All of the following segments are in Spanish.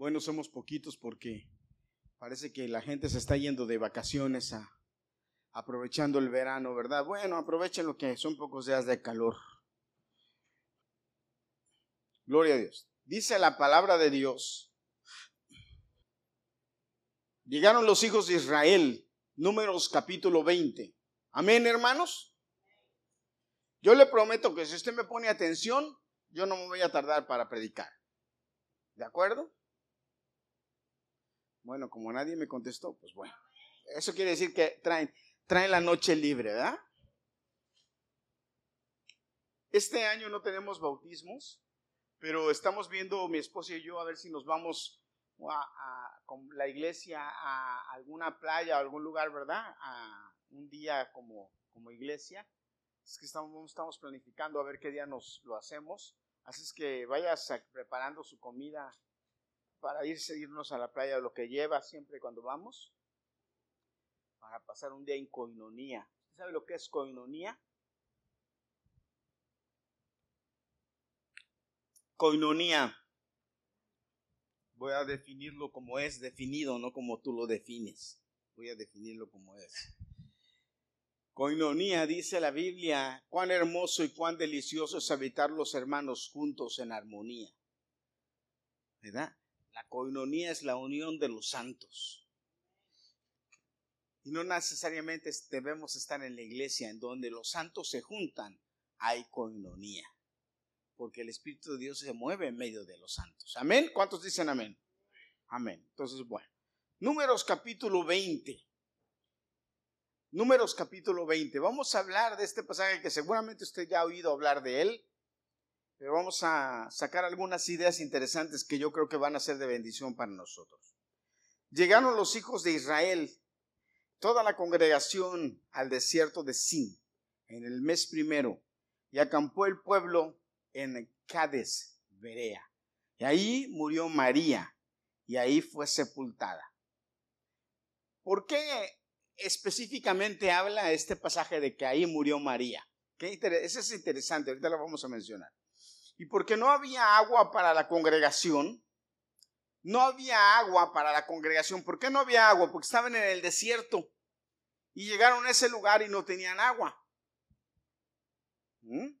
Bueno, somos poquitos porque parece que la gente se está yendo de vacaciones a, aprovechando el verano, ¿verdad? Bueno, aprovechen lo que son pocos días de calor. Gloria a Dios. Dice la palabra de Dios. Llegaron los hijos de Israel, números capítulo 20. Amén, hermanos. Yo le prometo que si usted me pone atención, yo no me voy a tardar para predicar. ¿De acuerdo? Bueno, como nadie me contestó, pues bueno. Eso quiere decir que traen, traen la noche libre, ¿verdad? Este año no tenemos bautismos, pero estamos viendo mi esposa y yo a ver si nos vamos a, con la iglesia a alguna playa o algún lugar, ¿verdad? A un día como, como iglesia. Es que estamos, estamos planificando a ver qué día nos lo hacemos. Así es que vayas preparando su comida para irse, irnos a la playa, lo que lleva siempre cuando vamos, para pasar un día en coinonía. ¿Usted sabe lo que es coinonía? Coinonía. Voy a definirlo como es definido, no como tú lo defines. Voy a definirlo como es. Coinonía, dice la Biblia, cuán hermoso y cuán delicioso es habitar los hermanos juntos en armonía. ¿Verdad? La coinonía es la unión de los santos. Y no necesariamente debemos estar en la iglesia en donde los santos se juntan, hay coinonía. Porque el Espíritu de Dios se mueve en medio de los santos. Amén. ¿Cuántos dicen amén? Amén. Entonces, bueno. Números capítulo 20. Números capítulo 20. Vamos a hablar de este pasaje que seguramente usted ya ha oído hablar de él. Pero vamos a sacar algunas ideas interesantes que yo creo que van a ser de bendición para nosotros. Llegaron los hijos de Israel, toda la congregación al desierto de Sin, en el mes primero, y acampó el pueblo en Cades, Berea. Y ahí murió María, y ahí fue sepultada. ¿Por qué específicamente habla este pasaje de que ahí murió María? Eso es interesante, ahorita lo vamos a mencionar. Y porque no había agua para la congregación, no había agua para la congregación. ¿Por qué no había agua? Porque estaban en el desierto y llegaron a ese lugar y no tenían agua. ¿Mm?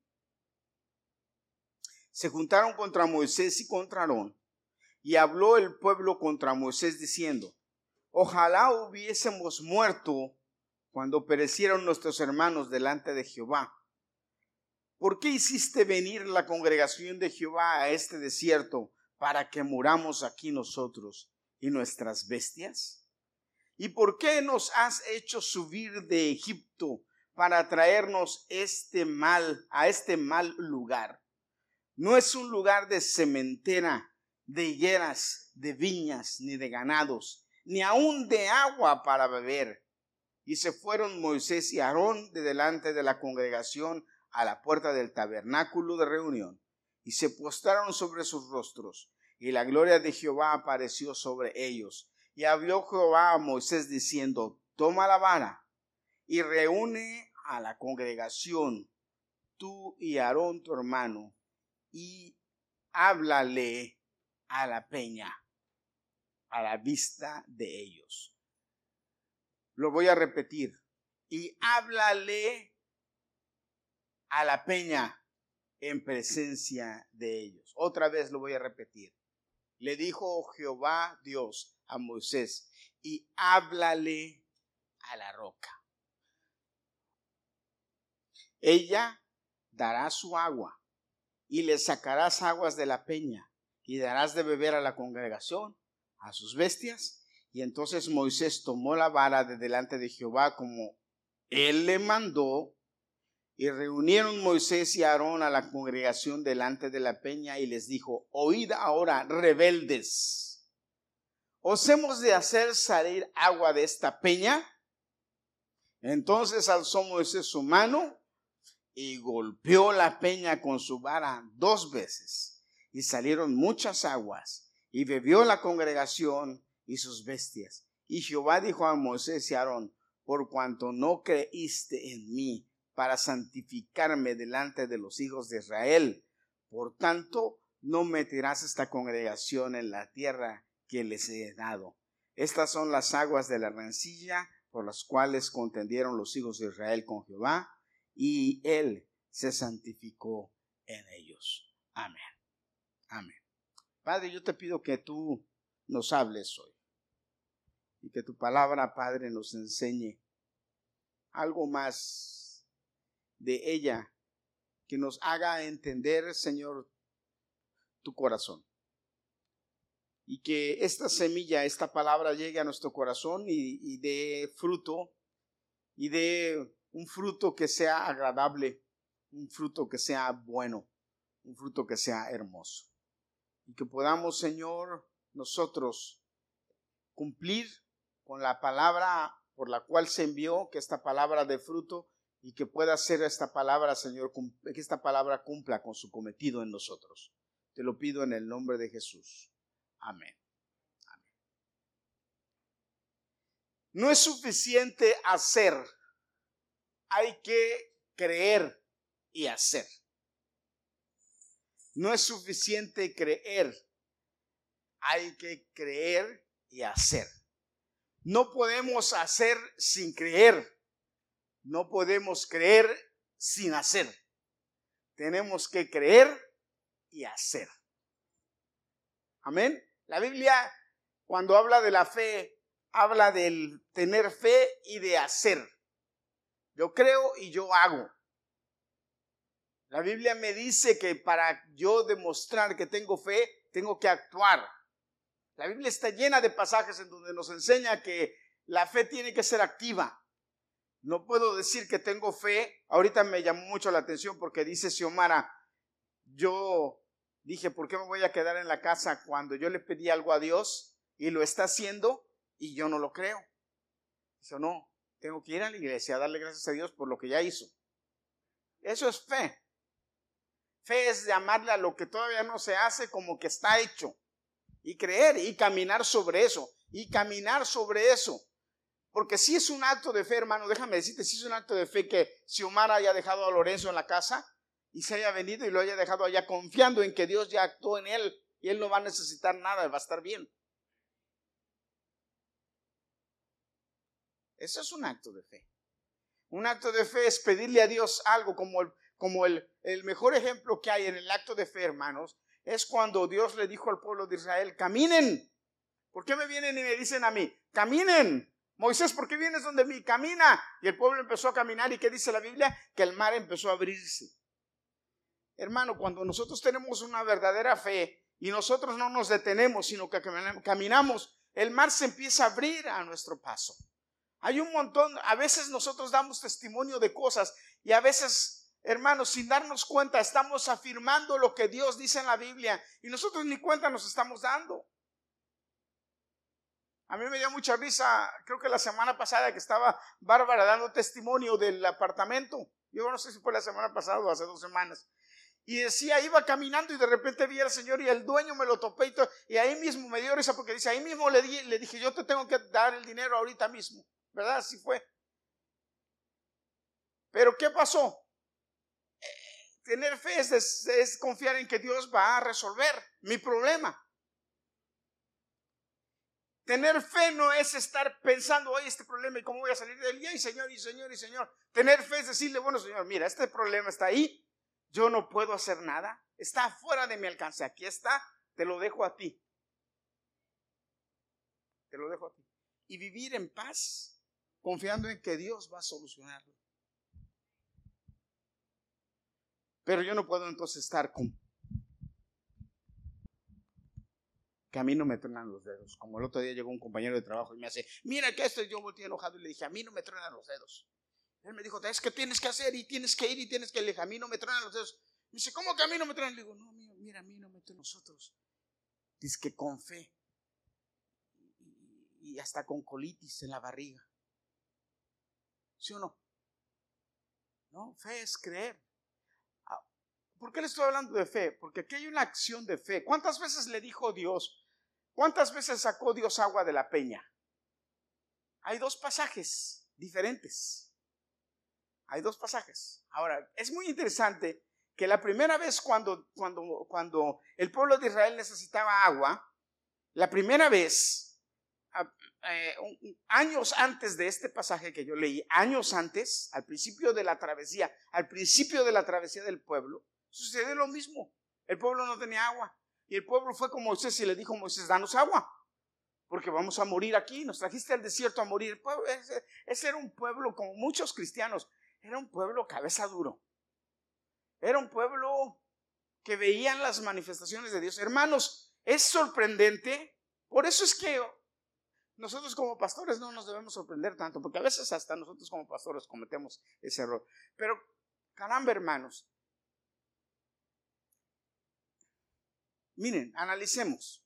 Se juntaron contra Moisés y contra Aarón y habló el pueblo contra Moisés diciendo, ojalá hubiésemos muerto cuando perecieron nuestros hermanos delante de Jehová ¿Por qué hiciste venir la congregación de Jehová a este desierto para que muramos aquí nosotros y nuestras bestias? ¿Y por qué nos has hecho subir de Egipto para traernos este mal a este mal lugar? No es un lugar de cementera, de higueras, de viñas, ni de ganados, ni aun de agua para beber. Y se fueron Moisés y Aarón de delante de la congregación a la puerta del tabernáculo de reunión y se postraron sobre sus rostros y la gloria de Jehová apareció sobre ellos. Y habló Jehová a Moisés diciendo, toma la vara y reúne a la congregación, tú y Aarón tu hermano, y háblale a la peña, a la vista de ellos. Lo voy a repetir. Y háblale a la peña en presencia de ellos. Otra vez lo voy a repetir. Le dijo Jehová Dios a Moisés, y háblale a la roca. Ella dará su agua, y le sacarás aguas de la peña, y darás de beber a la congregación, a sus bestias. Y entonces Moisés tomó la vara de delante de Jehová como él le mandó, y reunieron Moisés y Aarón a la congregación delante de la peña y les dijo, oíd ahora, rebeldes, ¿os hemos de hacer salir agua de esta peña? Entonces alzó Moisés su mano y golpeó la peña con su vara dos veces, y salieron muchas aguas, y bebió la congregación y sus bestias. Y Jehová dijo a Moisés y Aarón, por cuanto no creíste en mí, para santificarme delante de los hijos de Israel. Por tanto, no meterás esta congregación en la tierra que les he dado. Estas son las aguas de la rencilla por las cuales contendieron los hijos de Israel con Jehová, y él se santificó en ellos. Amén. Amén. Padre, yo te pido que tú nos hables hoy y que tu palabra, Padre, nos enseñe algo más de ella que nos haga entender, Señor, tu corazón. Y que esta semilla, esta palabra llegue a nuestro corazón y, dé fruto, y dé un fruto que sea agradable, un fruto que sea bueno, un fruto que sea hermoso. Y que podamos, Señor, nosotros cumplir con la palabra por la cual se envió, que esta palabra de fruto y que pueda ser esta palabra, Señor, que esta palabra cumpla con su cometido en nosotros. Te lo pido en el nombre de Jesús. Amén. Amén. No es suficiente hacer, hay que creer y hacer. No es suficiente creer, hay que creer y hacer. No podemos hacer sin creer. No podemos creer sin hacer. Tenemos que creer y hacer. Amén. La Biblia, cuando habla de la fe, habla del tener fe y de hacer. Yo creo y yo hago. La Biblia me dice que para yo demostrar que tengo fe, tengo que actuar. La Biblia está llena de pasajes en donde nos enseña que la fe tiene que ser activa. No puedo decir que tengo fe. Ahorita me llamó mucho la atención porque dice Xiomara, yo dije, ¿por qué me voy a quedar en la casa cuando yo le pedí algo a Dios y lo está haciendo y yo no lo creo? Dice, no, tengo que ir a la iglesia a darle gracias a Dios por lo que ya hizo. Eso es fe. Fe es llamarle a lo que todavía no se hace como que está hecho. Y creer y caminar sobre eso. Y caminar sobre eso. Porque si es un acto de fe, hermano, déjame decirte, si es un acto de fe que Xiomara haya dejado a Lorenzo en la casa y se haya venido y lo haya dejado allá confiando en que Dios ya actuó en él y él no va a necesitar nada, va a estar bien. Eso es un acto de fe. Un acto de fe es pedirle a Dios algo como el, como el, el mejor ejemplo que hay en el acto de fe, hermanos, es cuando Dios le dijo al pueblo de Israel, caminen. ¿Por qué me vienen y me dicen a mí, caminen? Moisés, ¿por qué vienes donde mí? Camina. Y el pueblo empezó a caminar. ¿Y qué dice la Biblia? Que el mar empezó a abrirse. Hermano, cuando nosotros tenemos una verdadera fe y nosotros no nos detenemos, sino que caminamos, el mar se empieza a abrir a nuestro paso. Hay un montón, a veces nosotros damos testimonio de cosas y a veces, hermanos, sin darnos cuenta, estamos afirmando lo que Dios dice en la Biblia y nosotros ni cuenta nos estamos dando. A mí me dio mucha risa, creo que la semana pasada que estaba Bárbara dando testimonio del apartamento. Yo no sé si fue la semana pasada o hace dos semanas. Y decía, iba caminando y de repente vi al Señor y el dueño me lo topé y, todo, y ahí mismo me dio risa porque dice, ahí mismo le, le dije, yo te tengo que dar el dinero ahorita mismo. ¿Verdad? Así fue. Pero ¿qué pasó? Eh, tener fe es confiar en que Dios va a resolver mi problema. Tener fe no es estar pensando, oye, este problema y cómo voy a salir de él. Y Señor, y Señor, y Señor. Tener fe es decirle, bueno, Señor, mira, este problema está ahí, yo no puedo hacer nada, está fuera de mi alcance, aquí está, te lo dejo a ti. Te lo dejo a ti. Y vivir en paz, confiando en que Dios va a solucionarlo. Pero yo no puedo entonces estar con que a mí no me truenan los dedos. Como el otro día llegó un compañero de trabajo y me hace, mira que esto, yo volteé enojado y le dije, a mí no me truenan los dedos. Él me dijo, es que tienes que hacer y tienes que ir y tienes que, le dije, a mí no me truenan los dedos. Me dice, ¿cómo que a mí no me truenan? Le digo, no, mira, a mí no me truenan nosotros. Dice que con fe y, y hasta con colitis en la barriga. ¿Sí o no? No, fe es creer. Ah, ¿Por qué le estoy hablando de fe? Porque aquí hay una acción de fe. ¿Cuántas veces le dijo Dios, ¿Cuántas veces sacó Dios agua de la peña? Hay dos pasajes diferentes. Hay dos pasajes. Ahora, es muy interesante que la primera vez cuando, cuando, cuando el pueblo de Israel necesitaba agua, La primera vez, eh, años antes de este pasaje que yo leí, años antes, al principio de la travesía, al principio de la travesía del pueblo, sucedió lo mismo. El pueblo no tenía agua. Y el pueblo fue como Moisés y le dijo, Moisés, danos agua, porque vamos a morir aquí. Nos trajiste al desierto a morir. Ese, ese era un pueblo, como muchos cristianos, era un pueblo cabeza duro. Era un pueblo que veían las manifestaciones de Dios. Hermanos, es sorprendente. Por eso es que nosotros como pastores no nos debemos sorprender tanto, porque a veces hasta nosotros como pastores cometemos ese error. Pero, caramba, hermanos, miren, analicemos.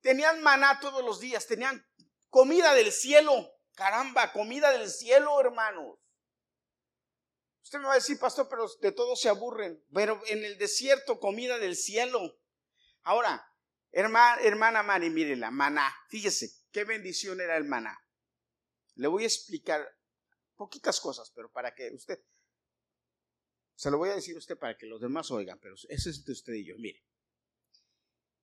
Tenían maná todos los días, tenían comida del cielo, caramba, comida del cielo, hermanos. Usted me va a decir, pastor, pero de todo se aburren. Pero en el desierto, comida del cielo. Ahora, hermana, hermana Mari, mire la maná. Fíjese, qué bendición era el maná. Le voy a explicar poquitas cosas, pero para que usted, se lo voy a decir a usted para que los demás oigan, pero eso es de usted y yo. Mire,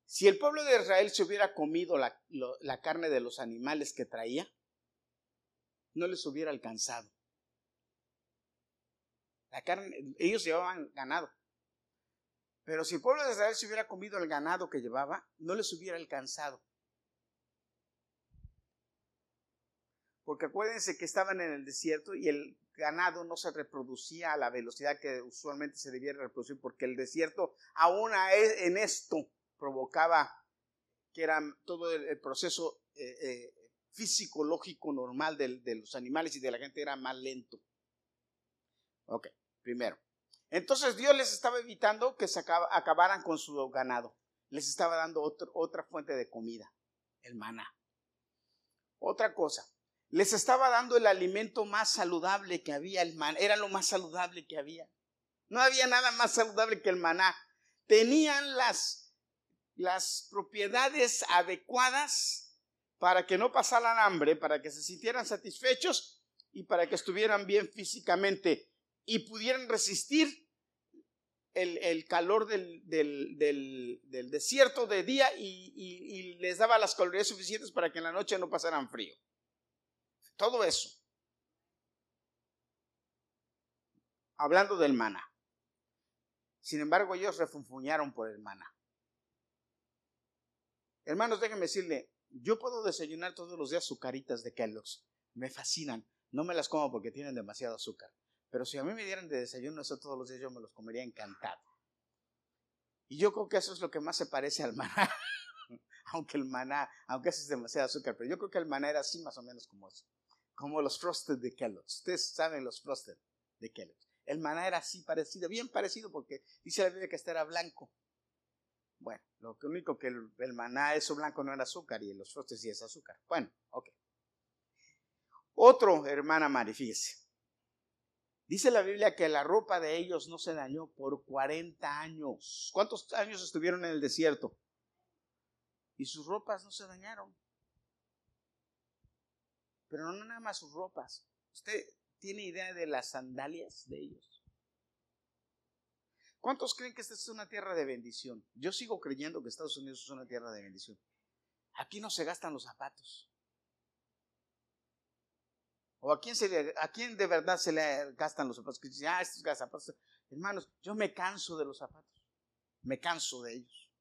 si el pueblo de Israel se hubiera comido la, la carne de los animales que traía, no les hubiera alcanzado ellos llevaban ganado. Pero si el pueblo de Israel se hubiera comido el ganado que llevaba, no les hubiera alcanzado. Porque acuérdense que estaban en el desierto y el ganado no se reproducía a la velocidad que usualmente se debiera reproducir, porque el desierto, aún e, en esto, provocaba que era todo el, proceso eh, eh, normal de, de los animales y de la gente era más lento. Ok primero. Entonces Dios les estaba evitando que se acabaran con su ganado. Les estaba dando otra fuente de comida, el maná. Otra cosa, les estaba dando el alimento más saludable que había, el maná. Era lo más saludable que había. No había nada más saludable que el maná. Tenían las, las propiedades adecuadas para que no pasaran hambre, para que se sintieran satisfechos y para que estuvieran bien físicamente y pudieran resistir el, calor del, desierto de día y, les daba las calorías suficientes para que en la noche no pasaran frío. Todo eso. Hablando del maná. Sin embargo, ellos refunfuñaron por el maná. Hermanos, déjenme decirle, yo puedo desayunar todos los días azucaritas de Kellogg's. Me fascinan. No me las como porque tienen demasiado azúcar. Pero si a mí me dieran de desayuno eso todos los días, yo me los comería encantado. Y yo creo que eso es lo que más se parece al maná. aunque el maná, aunque eso es demasiado azúcar, pero yo creo que el maná era así más o menos como eso. Como los frosted de Kellogg's. Ustedes saben los frosted de Kellogg's. El maná era así parecido, bien parecido, porque dice la Biblia que este era blanco. Bueno, lo único que el, el maná, eso blanco no era azúcar y los frosted sí es azúcar. Bueno, ok. Otro, hermana Mari, fíjese. Dice la Biblia que la ropa de ellos no se dañó por 40 años. ¿Cuántos años estuvieron en el desierto? Y sus ropas no se dañaron. Pero no nada más sus ropas. ¿Usted tiene idea de las sandalias de ellos? ¿Cuántos creen que esta es una tierra de bendición? Yo sigo creyendo que Estados Unidos es una tierra de bendición. Aquí no se gastan los zapatos. ¿O a quién, se a quién de verdad se le gastan los zapatos? Que dicen, ah, estos zapatos. Hermanos, yo me canso de los zapatos. Me canso de ellos.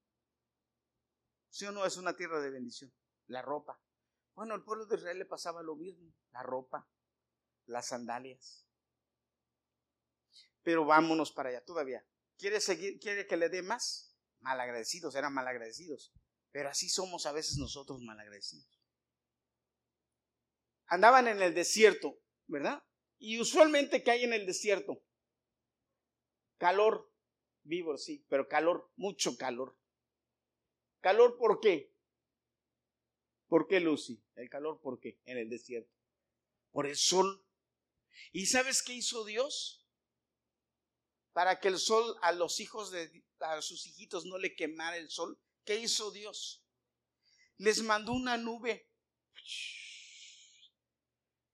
¿Sí o no es una tierra de bendición? La ropa. Bueno, al pueblo de Israel le pasaba lo mismo. La ropa, las sandalias. Pero vámonos para allá todavía. ¿Quiere seguir? ¿Quiere que le dé más? Malagradecidos, eran malagradecidos. Pero así somos a veces nosotros malagradecidos andaban en el desierto, ¿verdad? Y usualmente que hay en el desierto, calor, vivo, sí, pero calor, mucho calor. ¿Calor por qué? ¿Por qué, Lucy? El calor, ¿por qué? En el desierto. Por el sol. ¿Y sabes qué hizo Dios? Para que el sol a los hijos de a sus hijitos no le quemara el sol. ¿Qué hizo Dios? Les mandó una nube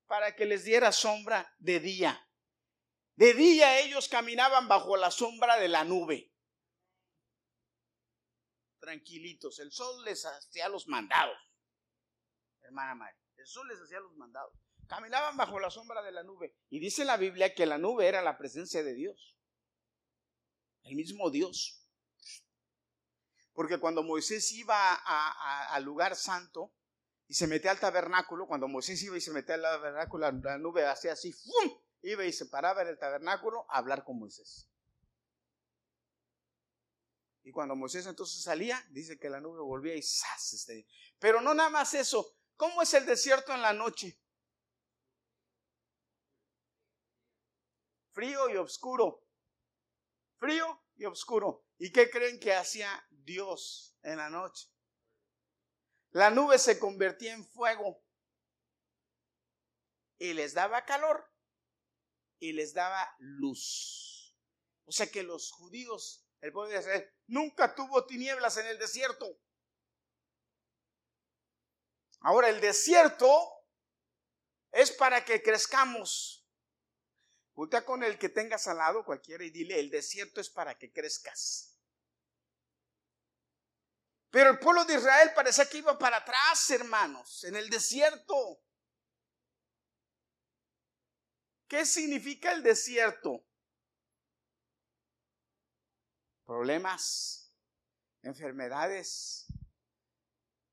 para que les diera sombra de día. De día ellos caminaban bajo la sombra de la nube. tranquilitos. El sol les hacía los mandados, hermana María. El sol les hacía los mandados. Caminaban bajo la sombra de la nube. Y dice la Biblia que la nube era la presencia de Dios. El mismo Dios. Porque cuando Moisés iba al lugar santo y se metía al tabernáculo, cuando Moisés iba y se metía al tabernáculo, la, nube hacía así, ¡fum! iba y se paraba en el tabernáculo a hablar con Moisés. Y cuando Moisés entonces salía, dice que la nube volvía y ¡zas! Este, pero no nada más eso. ¿Cómo es el desierto en la noche? Frío y oscuro. Frío y oscuro. ¿Y qué creen que hacía Dios en la noche? La nube se convertía en fuego y les daba calor y les daba luz. O sea que los judíos, el pueblo de nunca tuvo tinieblas en el desierto. Ahora el desierto es para que crezcamos. Voltea con el que tengas al lado cualquiera y dile, el desierto es para que crezcas. Pero el pueblo de Israel parecía que iba para atrás, hermanos, en el desierto. ¿Qué significa el desierto? Problemas, enfermedades,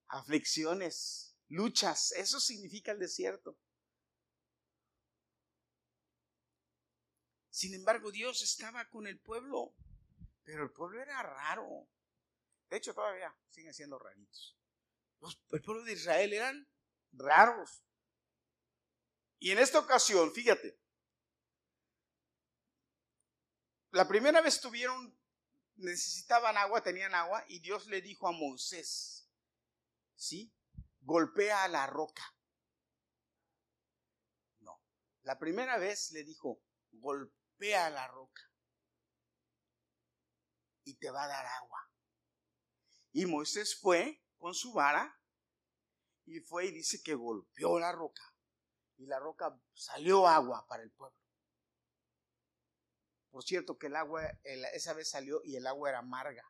aflicciones, luchas. Eso significa el desierto. Sin embargo, Dios estaba con el pueblo, pero el pueblo era raro. De hecho, todavía siguen siendo raritos. el pueblo de Israel eran raros. Y en esta ocasión, fíjate, la primera vez tuvieron, necesitaban agua, tenían agua, y Dios le dijo a Moisés, ¿sí? Golpea a la roca. No, la primera vez le dijo, golpea a la roca y te va a dar agua. Y Moisés fue con su vara y fue y dice que golpeó la roca. Y la roca salió agua para el pueblo. Por cierto que el agua, esa vez salió y el agua era amarga.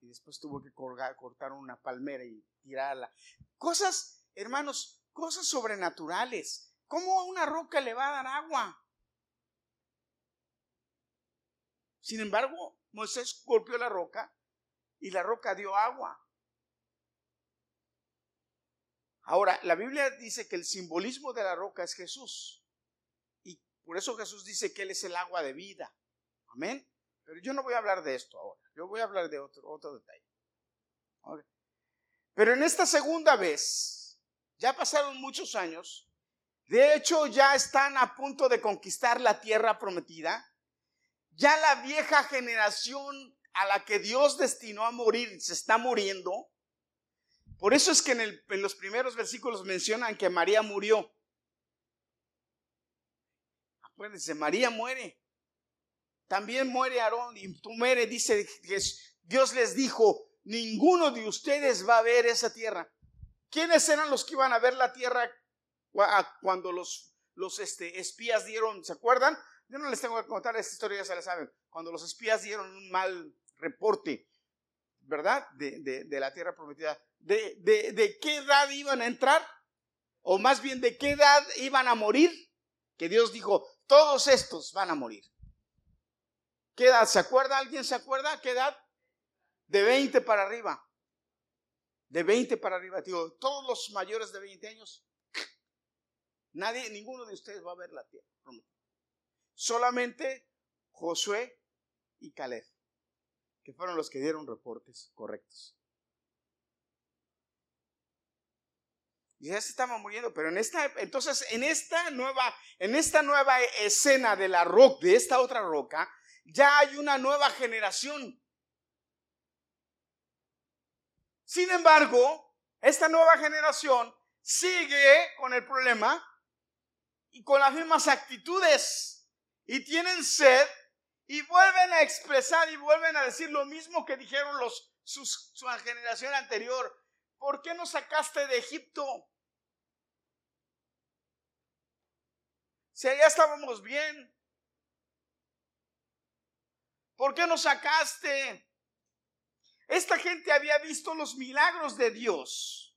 Y después tuvo que cortar una palmera y tirarla. Cosas, hermanos, cosas sobrenaturales. ¿Cómo a una roca le va a dar agua? Sin embargo, Moisés golpeó la roca y la roca dio agua. Ahora, la Biblia dice que el simbolismo de la roca es Jesús. Y por eso Jesús dice que Él es el agua de vida. Amén. Pero yo no voy a hablar de esto ahora. Yo voy a hablar de otro, detalle. Pero en esta segunda vez, ya pasaron muchos años. De hecho, ya están a punto de conquistar la tierra prometida. Ya la vieja generación a la que Dios destinó a morir se está muriendo. Por eso es que en, los primeros versículos mencionan que María murió. Acuérdense, María muere. También muere Aarón y tú muere, dice Dios les dijo, ninguno de ustedes va a ver esa tierra. ¿Quiénes eran los que iban a ver la tierra cuando los, los este, espías dieron, ¿se acuerdan? Yo no les tengo que contar esta historia, ya se la saben. Cuando los espías dieron un mal reporte, ¿verdad? De, la tierra prometida. De, qué edad iban a entrar? O más bien, ¿de qué edad iban a morir? Que Dios dijo, todos estos van a morir. ¿Qué edad? ¿Se acuerda? ¿Alguien se acuerda? ¿Qué edad? De 20 para arriba. De 20 para arriba. Digo, todos los mayores de 20 años, nadie, ninguno de ustedes va a ver la tierra Solamente Josué y Caleb que fueron los que dieron reportes correctos. Y ya se estaba muriendo, pero en esta, entonces en esta nueva, en esta nueva escena de la roca, de esta otra roca, ya hay una nueva generación. Sin embargo, esta nueva generación sigue con el problema y con las mismas actitudes y tienen sed y vuelven a expresar y vuelven a decir lo mismo que dijeron los, su generación anterior. ¿Por qué nos sacaste de Egipto? Si allá estábamos bien. ¿Por qué nos sacaste? Esta gente había visto los milagros de Dios.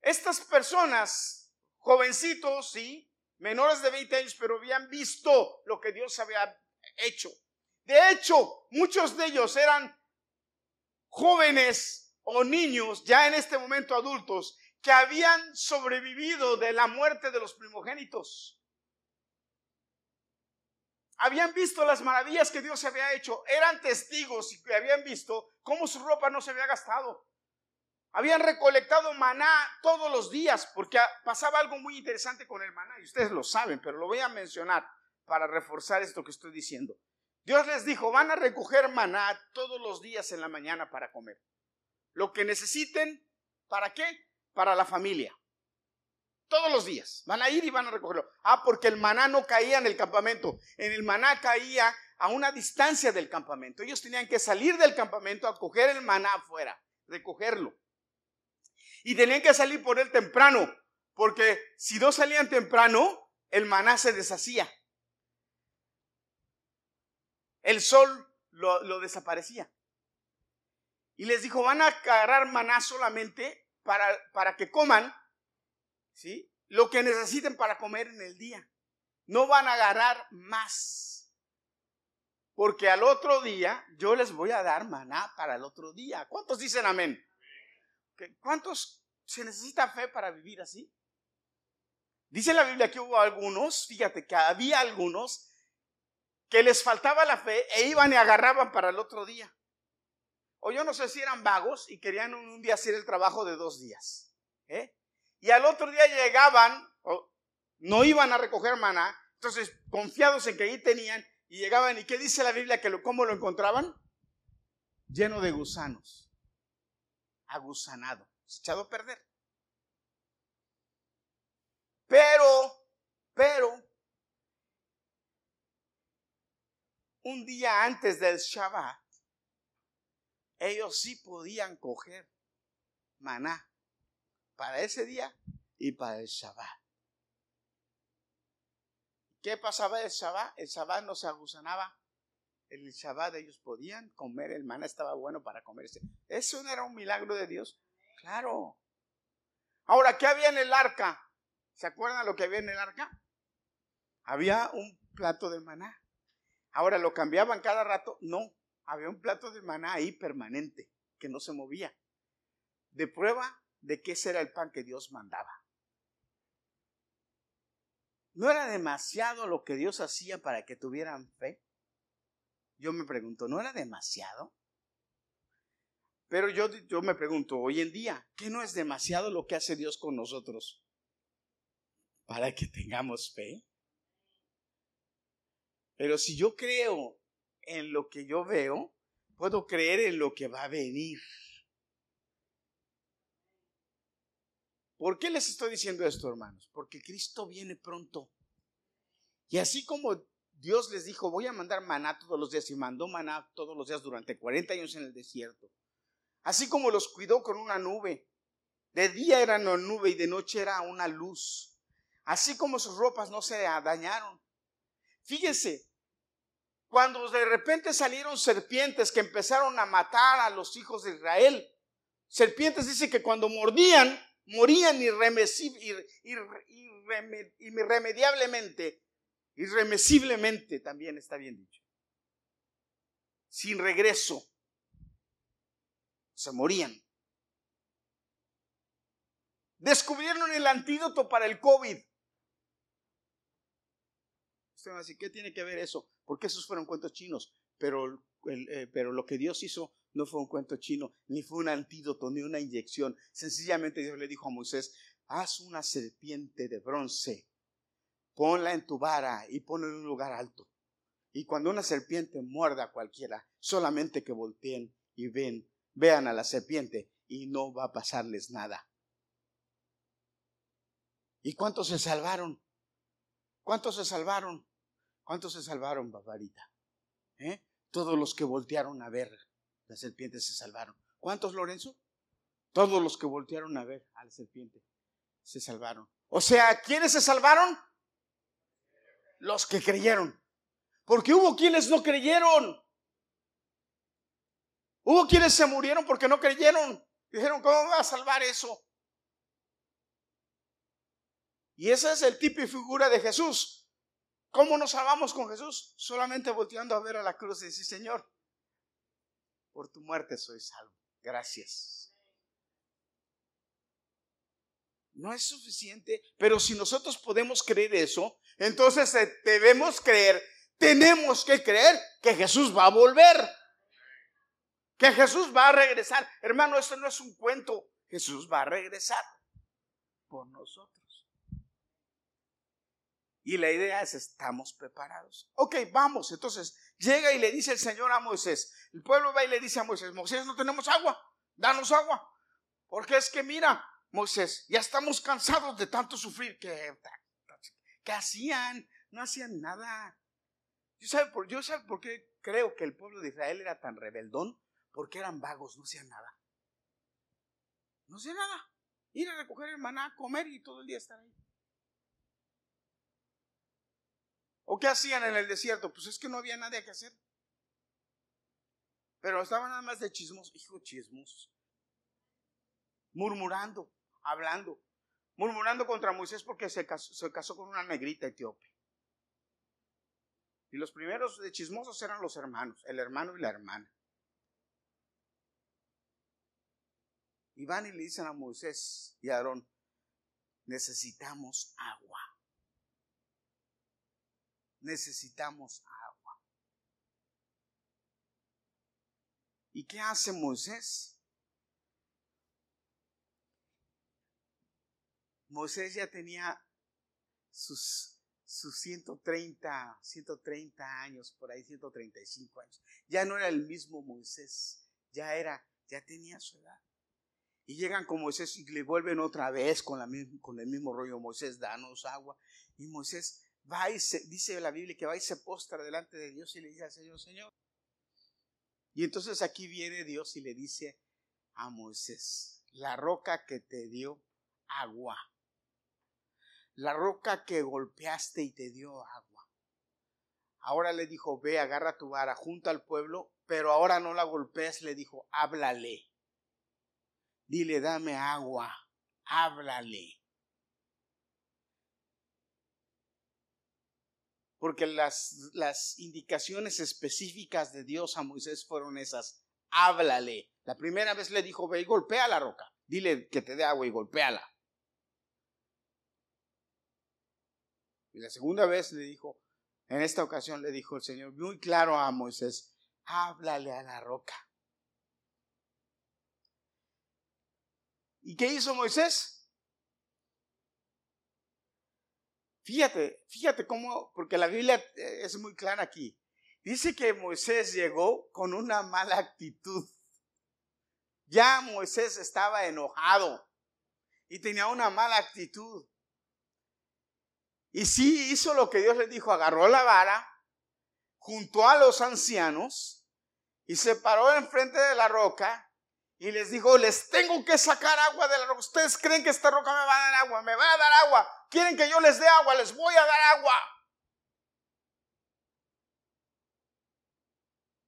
Estas personas, jovencitos, sí, menores de 20 años, pero habían visto lo que Dios había hecho. De hecho, muchos de ellos eran jóvenes o niños, ya en este momento adultos, que habían sobrevivido de la muerte de los primogénitos. Habían visto las maravillas que Dios había hecho, eran testigos y habían visto cómo su ropa no se había gastado. Habían recolectado maná todos los días, porque pasaba algo muy interesante con el maná, y ustedes lo saben, pero lo voy a mencionar para reforzar esto que estoy diciendo. Dios les dijo, van a recoger maná todos los días en la mañana para comer. Lo que necesiten, ¿para qué? Para la familia. Todos los días. Van a ir y van a recogerlo. Ah, porque el maná no caía en el campamento. En el maná caía a una distancia del campamento. Ellos tenían que salir del campamento a coger el maná afuera, recogerlo. Y tenían que salir por él temprano, porque si no salían temprano, el maná se deshacía. El sol lo, desaparecía. Y les dijo, van a agarrar maná solamente para, para que coman ¿sí? Lo que necesiten para comer en el día. No van a agarrar más. Porque al otro día yo les voy a dar maná para el otro día. ¿Cuántos dicen amén? ¿Cuántos se necesita fe para vivir así? Dice la Biblia que hubo algunos, fíjate que había algunos que les faltaba la fe e iban y agarraban para el otro día. O yo no sé si eran vagos y querían un día hacer el trabajo de dos días. ¿eh? y al otro día llegaban, no iban a recoger maná, entonces confiados en que ahí tenían, y llegaban, ¿y qué dice la Biblia? que lo, ¿Cómo lo encontraban? Lleno de gusanos, agusanado, echado a perder. Pero, pero, un día antes del Shabbat, ellos sí podían coger maná para ese día y para el Shabbat. ¿Qué pasaba el Shabbat? El Shabbat no se agusanaba. En el Shabbat ellos podían comer, el maná estaba bueno para comerse. ¿Eso no era un milagro de Dios? Claro. Ahora, ¿qué había en el arca? ¿Se acuerdan lo que había en el arca? Había un plato de maná. Ahora, ¿lo cambiaban cada rato? No, había un plato de maná ahí permanente, que no se movía. De prueba, de que ese era el pan que Dios mandaba. ¿No era demasiado lo que Dios hacía para que tuvieran fe? Yo me pregunto, ¿no era demasiado? Pero yo, yo me pregunto, hoy en día, ¿qué no es demasiado lo que hace Dios con nosotros para que tengamos fe? Pero si yo creo en lo que yo veo, puedo creer en lo que va a venir. ¿Por qué les estoy diciendo esto, hermanos? Porque Cristo viene pronto. Y así como Dios les dijo, voy a mandar maná todos los días y mandó maná todos los días durante 40 años en el desierto. Así como los cuidó con una nube. De día era una nube y de noche era una luz. Así como sus ropas no se dañaron. Fíjense, cuando de repente salieron serpientes que empezaron a matar a los hijos de Israel, serpientes dice que cuando mordían, morían irremediablemente, irremisiblemente también está bien dicho, sin regreso, se morían. Descubrieron el antídoto para el COVID. Usted va a ¿qué tiene que ver eso? Porque esos fueron cuentos chinos, pero, eh, pero lo que Dios hizo no fue un cuento chino, ni fue un antídoto, ni una inyección. Sencillamente Dios le dijo a Moisés, haz una serpiente de bronce, ponla en tu vara y ponla en un lugar alto. Y cuando una serpiente muerda a cualquiera, solamente que volteen y ven, vean a la serpiente y no va a pasarles nada. ¿Y cuántos se salvaron? ¿Cuántos se salvaron? ¿Cuántos se salvaron, Babarita? ¿Eh? Todos los que voltearon a ver las serpientes se salvaron. ¿Cuántos, Lorenzo? Todos los que voltearon a ver a la serpiente se salvaron. O sea, ¿quiénes se salvaron? Los que creyeron. Porque hubo quienes no creyeron. Hubo quienes se murieron porque no creyeron. Dijeron, ¿cómo va a salvar eso? Y ese es el tipo y figura de Jesús. ¿Cómo nos salvamos con Jesús? Solamente volteando a ver a la cruz y decir, Señor, por tu muerte soy salvo. Gracias. No es suficiente, pero si nosotros podemos creer eso, entonces eh, debemos creer, tenemos que creer que Jesús va a volver que Jesús va a regresar. Hermano, esto no es un cuento. Jesús va a regresar por nosotros. Y la idea es, estamos preparados. Ok, vamos. Entonces, llega y le dice el Señor a Moisés. El pueblo va y le dice a Moisés, Moisés, no tenemos agua. Danos agua. Porque es que mira, Moisés, ya estamos cansados de tanto sufrir. ¿Qué, qué hacían? No hacían nada. Yo por, por qué creo que el pueblo de Israel era tan rebeldón porque eran vagos, no hacían nada. No hacían nada. Ir a recoger el maná, comer y todo el día estar ahí. ¿O qué hacían en el desierto? Pues es que no había nada que hacer. Pero estaban nada más de chismos, hijo chismos. Murmurando, hablando. Murmurando contra Moisés porque se casó con una negrita etíope. Y los primeros de chismosos eran los hermanos, el hermano y la hermana. Y van y le dicen a Moisés y a Aarón, necesitamos agua. Necesitamos agua. ¿Y qué hace Moisés? Moisés ya tenía sus, sus 130, 130 años, por ahí 135 años. Ya no era el mismo Moisés, ya era, ya tenía su edad. Y llegan con Moisés y le vuelven otra vez con, la, con el mismo rollo. Moisés, danos agua. Y Moisés va y se, dice la Biblia que va y se postra delante de Dios y le dice al Señor, Señor. Y entonces aquí viene Dios y le dice a Moisés, la roca que te dio agua. La roca que golpeaste y te dio agua. Ahora le dijo, ve, agarra tu vara, junta al pueblo, pero ahora no la golpees, le dijo, háblale. Dile, dame agua, háblale. Porque las, las indicaciones específicas de Dios a Moisés fueron esas. Háblale. La primera vez le dijo, ve y golpea la roca. Dile que te dé agua y golpéala. Y la segunda vez le dijo, en esta ocasión le dijo el Señor muy claro a Moisés, háblale a la roca. ¿Y qué hizo Moisés? Fíjate, fíjate cómo, porque la Biblia eh, es muy clara aquí. Dice que Moisés llegó con una mala actitud. Ya Moisés estaba enojado y tenía una mala actitud. Y sí hizo lo que Dios le dijo, agarró la vara, juntó a los ancianos y se paró enfrente de la roca y les dijo, les tengo que sacar agua de la roca. Ustedes creen que esta roca me va a dar agua, me va a dar agua. Quieren que yo les dé agua, les voy a dar agua.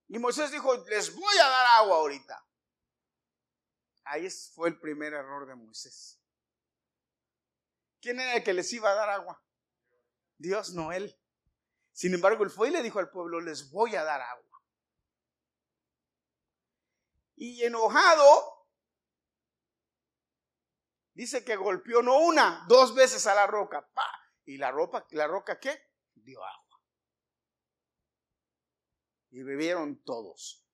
Y Moisés dijo, les voy a dar agua ahorita. Ahí fue el primer error de Moisés. ¿Quién era el que les iba a dar agua? Dios, no él. Sin embargo, él fue y le dijo al pueblo, les voy a dar agua y enojado, dice que golpeó no una, dos veces a la roca. ¡pa! ¿Y la, ropa, la roca qué? Dio agua. Y bebieron todos.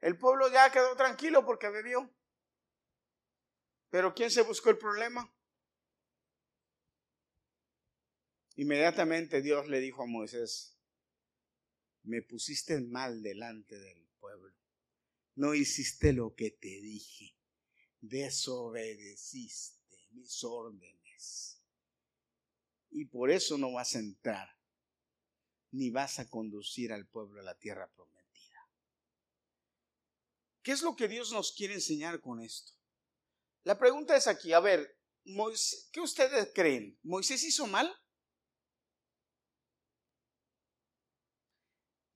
El pueblo ya quedó tranquilo porque bebió. Pero ¿quién se buscó el problema? Inmediatamente Dios le dijo a Moisés, me pusiste mal delante del pueblo no hiciste lo que te dije, desobedeciste mis órdenes. Y por eso no vas a entrar, ni vas a conducir al pueblo a la tierra prometida. ¿Qué es lo que Dios nos quiere enseñar con esto? La pregunta es aquí, a ver, ¿qué ustedes creen? ¿Moisés hizo mal?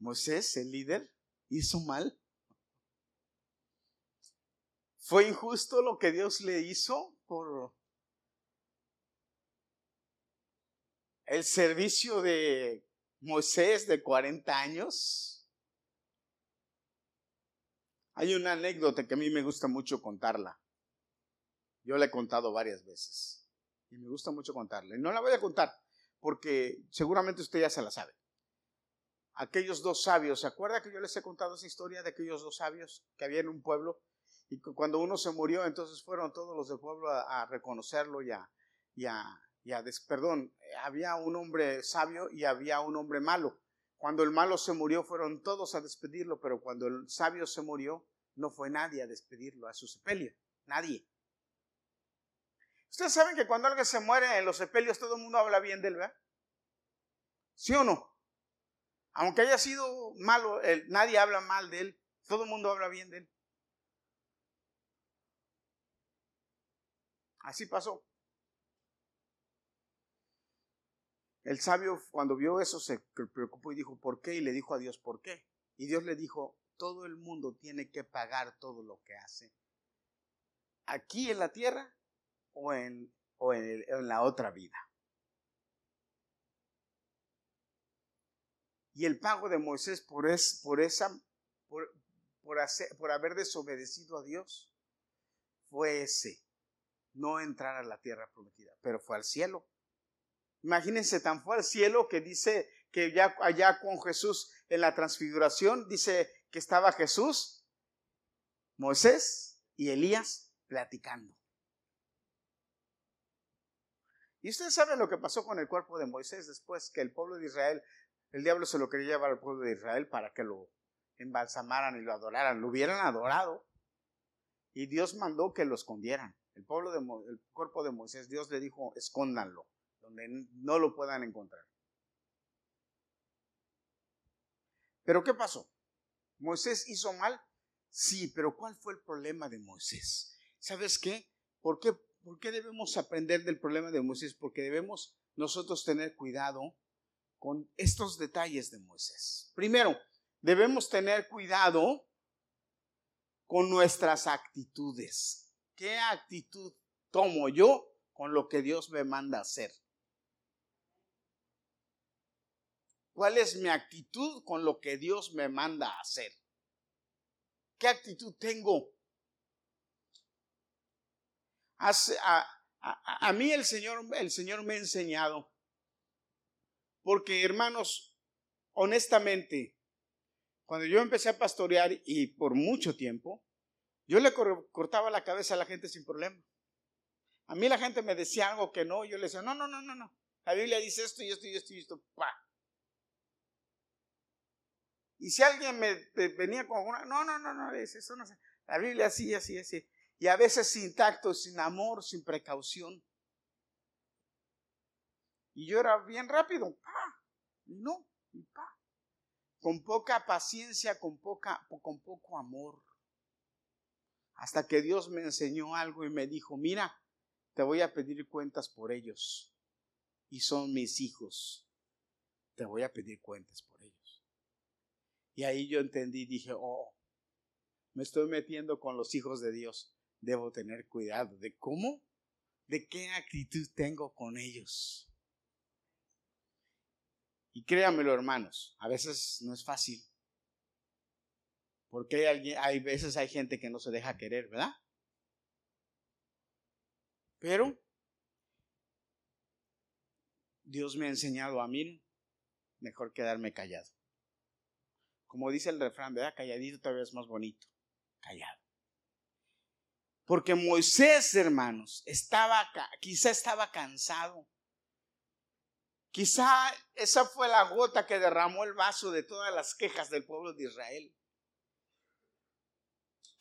¿Moisés, el líder, hizo mal? ¿Fue injusto lo que Dios le hizo por el servicio de Moisés de 40 años? Hay una anécdota que a mí me gusta mucho contarla. Yo la he contado varias veces y me gusta mucho contarla. Y no la voy a contar porque seguramente usted ya se la sabe. Aquellos dos sabios, ¿se acuerda que yo les he contado esa historia de aquellos dos sabios que había en un pueblo? Y cuando uno se murió, entonces fueron todos los del pueblo a, reconocerlo y a, perdón, había un hombre sabio y había un hombre malo. Cuando el malo se murió, fueron todos a despedirlo, pero cuando el sabio se murió, no fue nadie a despedirlo a su sepelio, nadie. Ustedes saben que cuando alguien se muere en los sepelios, todo el mundo habla bien de él, ¿verdad? ¿Sí o no? Aunque haya sido malo, nadie habla mal de él, todo el mundo habla bien de él. Así pasó. El sabio cuando vio eso se preocupó y dijo, ¿por qué? Y le dijo a Dios, ¿por qué? Y Dios le dijo, todo el mundo tiene que pagar todo lo que hace. Aquí en la tierra o en, o en, la otra vida. Y el pago de Moisés por, es, por esa, por, por, hacer, por haber desobedecido a Dios fue ese no entrar a la tierra prometida, pero fue al cielo. Imagínense, tan fue al cielo que dice que ya allá con Jesús en la transfiguración, dice que estaba Jesús, Moisés y Elías platicando. Y ustedes saben lo que pasó con el cuerpo de Moisés después que el pueblo de Israel, el diablo se lo quería llevar al pueblo de Israel para que lo embalsamaran y lo adoraran, lo hubieran adorado. Y Dios mandó que lo escondieran. El, pueblo de, el cuerpo de Moisés, Dios le dijo, escóndanlo, donde no lo puedan encontrar. Pero ¿qué pasó? ¿Moisés hizo mal? Sí, pero ¿cuál fue el problema de Moisés? ¿Sabes qué? ¿Por qué, por qué debemos aprender del problema de Moisés? Porque debemos nosotros tener cuidado con estos detalles de Moisés. Primero, debemos tener cuidado con nuestras actitudes. ¿Qué actitud tomo yo con lo que Dios me manda hacer? ¿Cuál es mi actitud con lo que Dios me manda hacer? ¿Qué actitud tengo? a, mí el Señor, el Señor me ha enseñado, porque hermanos, honestamente, cuando yo empecé a pastorear y por mucho tiempo, yo le cortaba la cabeza a la gente sin problema. A mí la gente me decía algo que no, yo le decía, no, no, no, no, no. La Biblia dice esto y esto y esto y esto, pa. Y si alguien me venía con una, no, no, no, no, eso no La Biblia así, así, así. Y a veces sin tacto, sin amor, sin precaución. Y yo era bien rápido, pa, y no, y pa. Con poca paciencia, con, poca, con poco amor. Hasta que Dios me enseñó algo y me dijo, mira, te voy a pedir cuentas por ellos. Y son mis hijos. Te voy a pedir cuentas por ellos. Y ahí yo entendí, dije, oh, me estoy metiendo con los hijos de Dios. Debo tener cuidado de cómo, de qué actitud tengo con ellos. Y créanmelo, hermanos, a veces no es fácil. Porque hay, alguien, hay veces hay gente que no se deja querer, ¿verdad? Pero Dios me ha enseñado a mí mejor quedarme callado. Como dice el refrán, ¿verdad? Calladito todavía es más bonito. Callado. Porque Moisés, hermanos, estaba, quizá estaba cansado. Quizá esa fue la gota que derramó el vaso de todas las quejas del pueblo de Israel.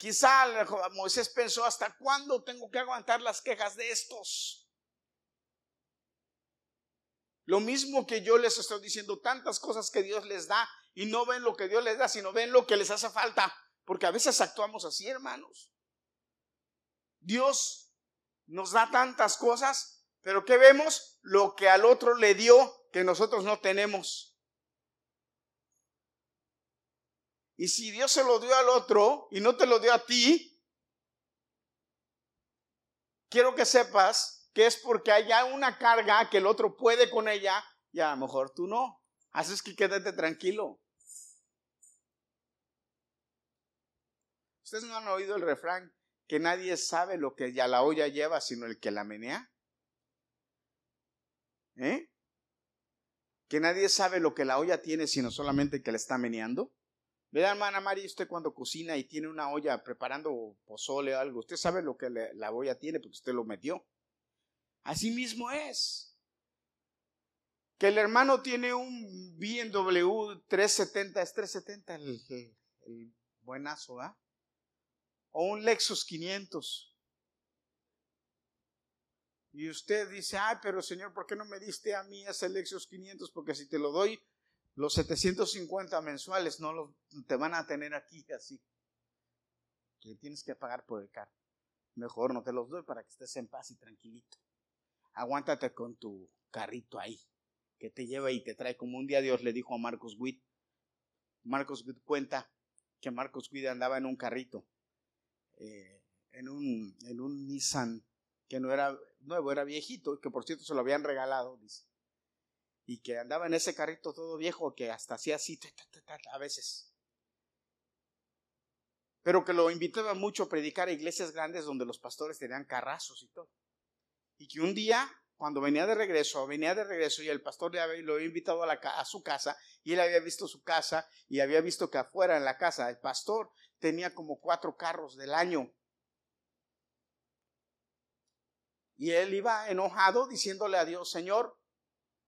Quizá Moisés pensó, ¿hasta cuándo tengo que aguantar las quejas de estos? Lo mismo que yo les estoy diciendo, tantas cosas que Dios les da y no ven lo que Dios les da, sino ven lo que les hace falta. Porque a veces actuamos así, hermanos. Dios nos da tantas cosas, pero ¿qué vemos? Lo que al otro le dio que nosotros no tenemos. Y si Dios se lo dio al otro y no te lo dio a ti, quiero que sepas que es porque hay una carga que el otro puede con ella y a lo mejor tú no. Haces que quédate tranquilo. ¿Ustedes no han oído el refrán que nadie sabe lo que ya la olla lleva sino el que la menea? ¿Eh? Que nadie sabe lo que la olla tiene sino solamente que la está meneando. Vea, hermana María, usted cuando cocina y tiene una olla preparando pozole o algo, usted sabe lo que la olla tiene porque usted lo metió. Así mismo es. Que el hermano tiene un BMW 370, es 370 el, el, buenazo, ¿ah? O un Lexus 500. Y usted dice, ay, pero Señor, ¿por qué no me diste a mí ese Lexus 500? Porque si te lo doy, los 750 mensuales no te van a tener aquí así. Que tienes que pagar por el carro. Mejor no te los doy para que estés en paz y tranquilito. Aguántate con tu carrito ahí, que te lleva y te trae como un día Dios le dijo a Marcos Witt. Marcos Witt cuenta que Marcos Witt andaba en un carrito, eh, en, un, en un Nissan que no era nuevo, era viejito, que por cierto se lo habían regalado, dice y que andaba en ese carrito todo viejo que hasta hacía así a veces. Pero que lo invitaba mucho a predicar a iglesias grandes donde los pastores tenían carrazos y todo. Y que un día, cuando venía de regreso, venía de regreso y el pastor lo había invitado a, la, a su casa y él había visto su casa y había visto que afuera en la casa el pastor tenía como cuatro carros del año. Y él iba enojado diciéndole a Dios, Señor,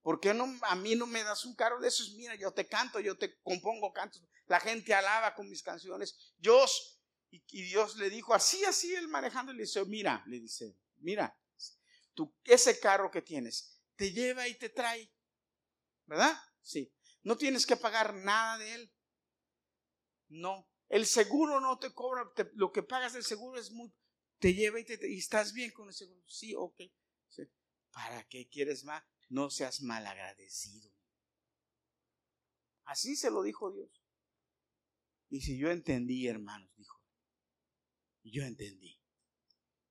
¿Por qué no, a mí no me das un carro de esos? Mira, yo te canto, yo te compongo cantos. La gente alaba con mis canciones. Dios, y, Dios le dijo así, así, él manejando, le dice, mira, le dice, mira, tú, ese carro que tienes, te lleva y te trae. ¿Verdad? Sí. No tienes que pagar nada de él. No. El seguro no te cobra, lo que pagas del seguro es muy, te lleva y, te, y estás bien con el seguro. Sí, ok. ¿Para qué quieres más? No seas malagradecido. Así se lo dijo Dios. Y si yo entendí, hermanos, dijo. Yo entendí.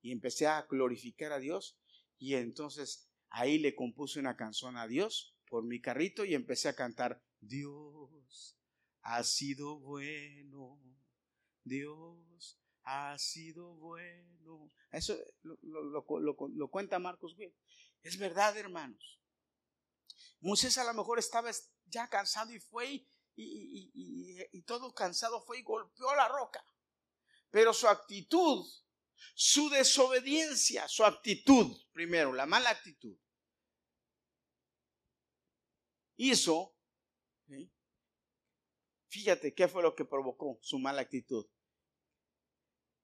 Y empecé a glorificar a Dios y entonces ahí le compuse una canción a Dios por mi carrito y empecé a cantar, Dios ha sido bueno, Dios ha sido bueno. Eso lo, cuenta Marcos bien. Es verdad, hermanos. Moisés a lo mejor estaba ya cansado y fue y, todo cansado fue y golpeó la roca. Pero su actitud, su desobediencia, su actitud, primero, la mala actitud, hizo, fíjate qué fue lo que provocó su mala actitud.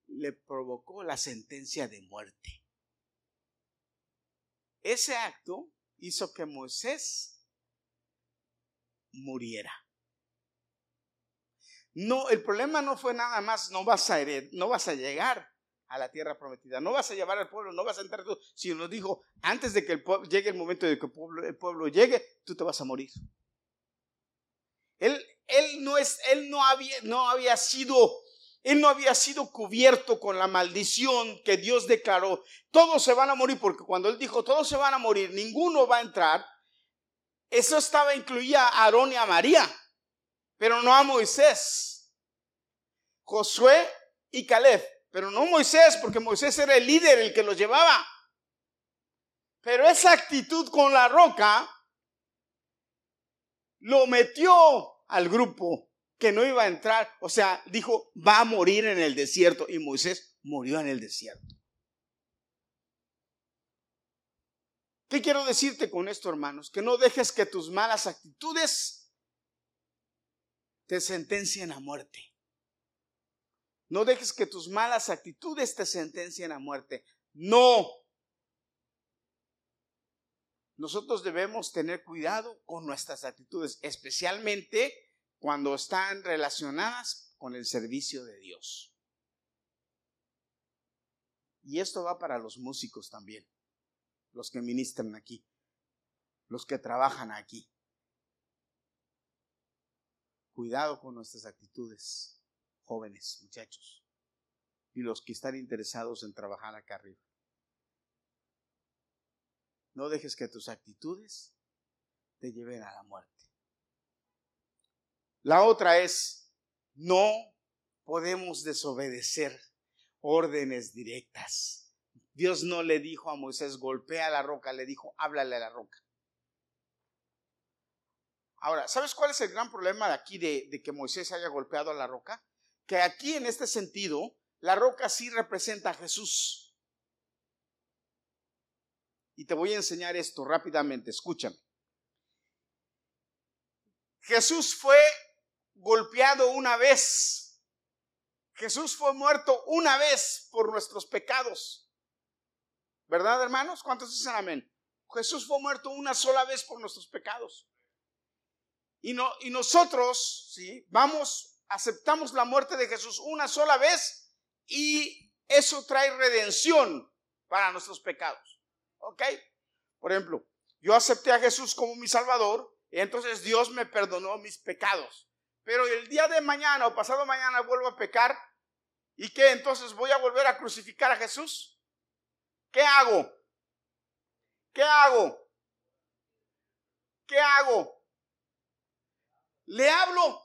Le provocó la sentencia de muerte. Ese acto hizo que Moisés muriera. No, el problema no fue nada más, no vas a no vas a llegar a la tierra prometida, no vas a llevar al pueblo, no vas a entrar tú, sino dijo, antes de que llegue el momento de que el pueblo, el pueblo llegue, tú te vas a morir. Él, él, no, es, él no, había, no había sido él no había sido cubierto con la maldición que Dios declaró. Todos se van a morir, porque cuando Él dijo, todos se van a morir, ninguno va a entrar, eso estaba incluía a Aarón y a María, pero no a Moisés. Josué y Caleb, pero no Moisés, porque Moisés era el líder, el que los llevaba. Pero esa actitud con la roca lo metió al grupo que no iba a entrar, o sea, dijo, va a morir en el desierto y Moisés murió en el desierto. ¿Qué quiero decirte con esto, hermanos? Que no dejes que tus malas actitudes te sentencien a muerte. No dejes que tus malas actitudes te sentencien a muerte. No. Nosotros debemos tener cuidado con nuestras actitudes, especialmente cuando están relacionadas con el servicio de Dios. Y esto va para los músicos también, los que ministran aquí, los que trabajan aquí. Cuidado con nuestras actitudes, jóvenes, muchachos, y los que están interesados en trabajar acá arriba. No dejes que tus actitudes te lleven a la muerte. La otra es, no podemos desobedecer órdenes directas. Dios no le dijo a Moisés, golpea la roca, le dijo, háblale a la roca. Ahora, ¿sabes cuál es el gran problema de aquí de, de que Moisés haya golpeado a la roca? Que aquí en este sentido, la roca sí representa a Jesús. Y te voy a enseñar esto rápidamente, escúchame. Jesús fue golpeado una vez. Jesús fue muerto una vez por nuestros pecados. ¿Verdad, hermanos? ¿Cuántos dicen amén? Jesús fue muerto una sola vez por nuestros pecados. Y, no, y nosotros, ¿sí? Vamos, aceptamos la muerte de Jesús una sola vez y eso trae redención para nuestros pecados. ¿Ok? Por ejemplo, yo acepté a Jesús como mi Salvador y entonces Dios me perdonó mis pecados. Pero el día de mañana o pasado mañana vuelvo a pecar. ¿Y qué? Entonces voy a volver a crucificar a Jesús. ¿Qué hago? ¿Qué hago? ¿Qué hago? Le hablo.